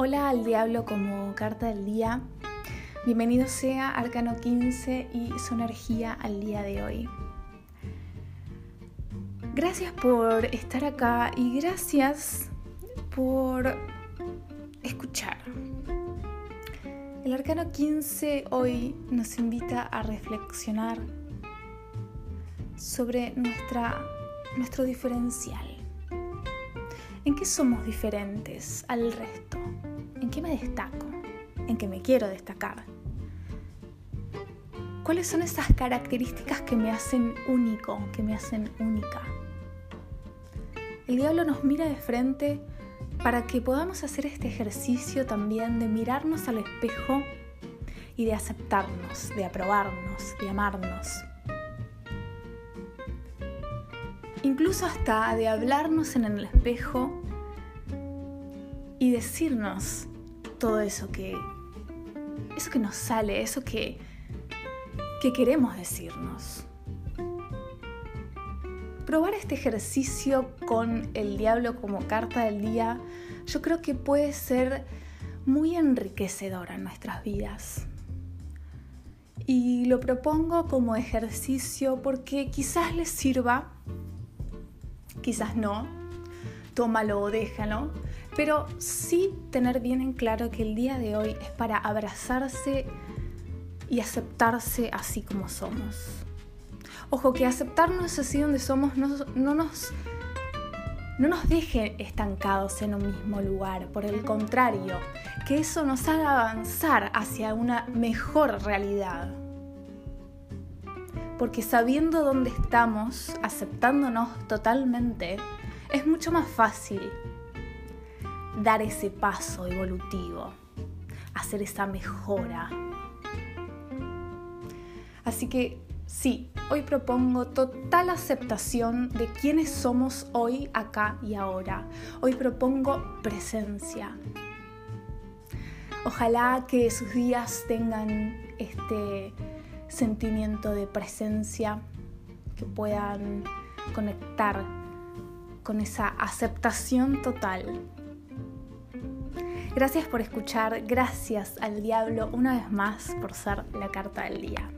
Hola al diablo como carta del día. Bienvenido sea Arcano 15 y su energía al día de hoy. Gracias por estar acá y gracias por escuchar. El Arcano 15 hoy nos invita a reflexionar sobre nuestra, nuestro diferencial. ¿En qué somos diferentes al resto? ¿En qué me destaco? ¿En qué me quiero destacar? ¿Cuáles son esas características que me hacen único, que me hacen única? El diablo nos mira de frente para que podamos hacer este ejercicio también de mirarnos al espejo y de aceptarnos, de aprobarnos, de amarnos. incluso hasta de hablarnos en el espejo y decirnos todo eso que eso que nos sale, eso que que queremos decirnos. Probar este ejercicio con el diablo como carta del día, yo creo que puede ser muy enriquecedor en nuestras vidas. Y lo propongo como ejercicio porque quizás les sirva quizás no, tómalo o déjalo, pero sí tener bien en claro que el día de hoy es para abrazarse y aceptarse así como somos. Ojo, que aceptarnos así donde somos no, no, nos, no nos deje estancados en un mismo lugar, por el contrario, que eso nos haga avanzar hacia una mejor realidad porque sabiendo dónde estamos, aceptándonos totalmente, es mucho más fácil dar ese paso evolutivo, hacer esa mejora. Así que sí, hoy propongo total aceptación de quiénes somos hoy, acá y ahora. Hoy propongo presencia. Ojalá que sus días tengan este sentimiento de presencia, que puedan conectar con esa aceptación total. Gracias por escuchar, gracias al diablo una vez más por ser la carta del día.